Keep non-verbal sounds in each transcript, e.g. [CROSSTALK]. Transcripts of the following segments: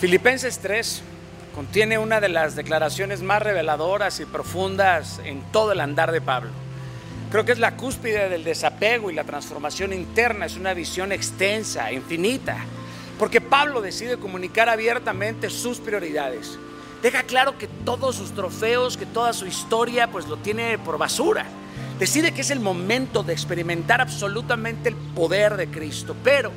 Filipenses 3 contiene una de las declaraciones más reveladoras y profundas en todo el andar de Pablo. Creo que es la cúspide del desapego y la transformación interna, es una visión extensa, infinita, porque Pablo decide comunicar abiertamente sus prioridades. Deja claro que todos sus trofeos, que toda su historia, pues lo tiene por basura. Decide que es el momento de experimentar absolutamente el poder de Cristo, pero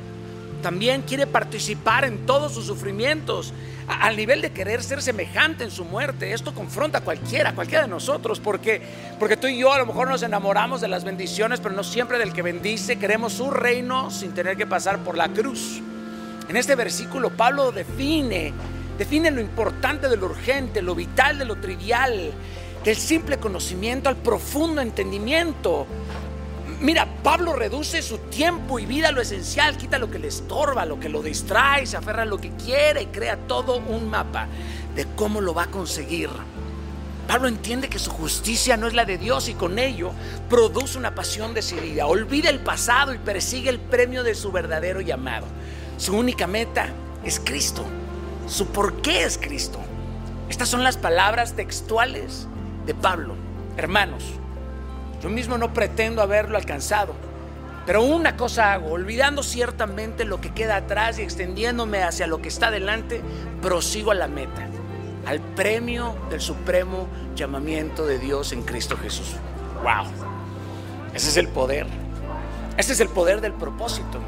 también quiere participar en todos sus sufrimientos, al nivel de querer ser semejante en su muerte. Esto confronta a cualquiera, a cualquiera de nosotros, porque, porque tú y yo a lo mejor nos enamoramos de las bendiciones, pero no siempre del que bendice. Queremos su reino sin tener que pasar por la cruz. En este versículo Pablo define, define lo importante de lo urgente, lo vital de lo trivial, del simple conocimiento al profundo entendimiento. Mira, Pablo reduce su tiempo y vida a lo esencial, quita lo que le estorba, lo que lo distrae, se aferra a lo que quiere y crea todo un mapa de cómo lo va a conseguir. Pablo entiende que su justicia no es la de Dios y con ello produce una pasión decidida. Olvida el pasado y persigue el premio de su verdadero llamado. Su única meta es Cristo. Su por qué es Cristo. Estas son las palabras textuales de Pablo. Hermanos, yo mismo no pretendo haberlo alcanzado, pero una cosa hago, olvidando ciertamente lo que queda atrás y extendiéndome hacia lo que está delante, prosigo a la meta, al premio del supremo llamamiento de Dios en Cristo Jesús. ¡Wow! Ese es el poder. Ese es el poder del propósito.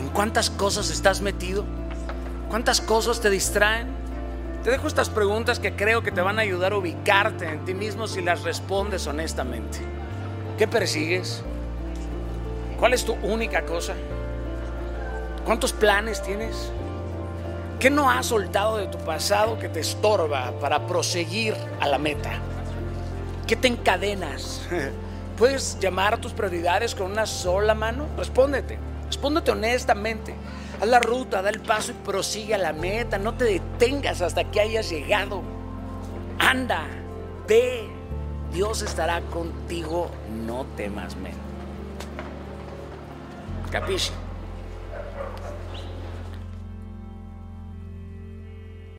¿En cuántas cosas estás metido? ¿Cuántas cosas te distraen? Te dejo estas preguntas que creo que te van a ayudar a ubicarte en ti mismo si las respondes honestamente. ¿Qué persigues? ¿Cuál es tu única cosa? ¿Cuántos planes tienes? ¿Qué no has soltado de tu pasado que te estorba para proseguir a la meta? ¿Qué te encadenas? [LAUGHS] ¿Puedes llamar a tus prioridades con una sola mano? Respóndete, respóndete honestamente. Haz la ruta, da el paso y prosigue a la meta. No te detengas hasta que hayas llegado. Anda, ve. Dios estará contigo. No temas menos. Capisci?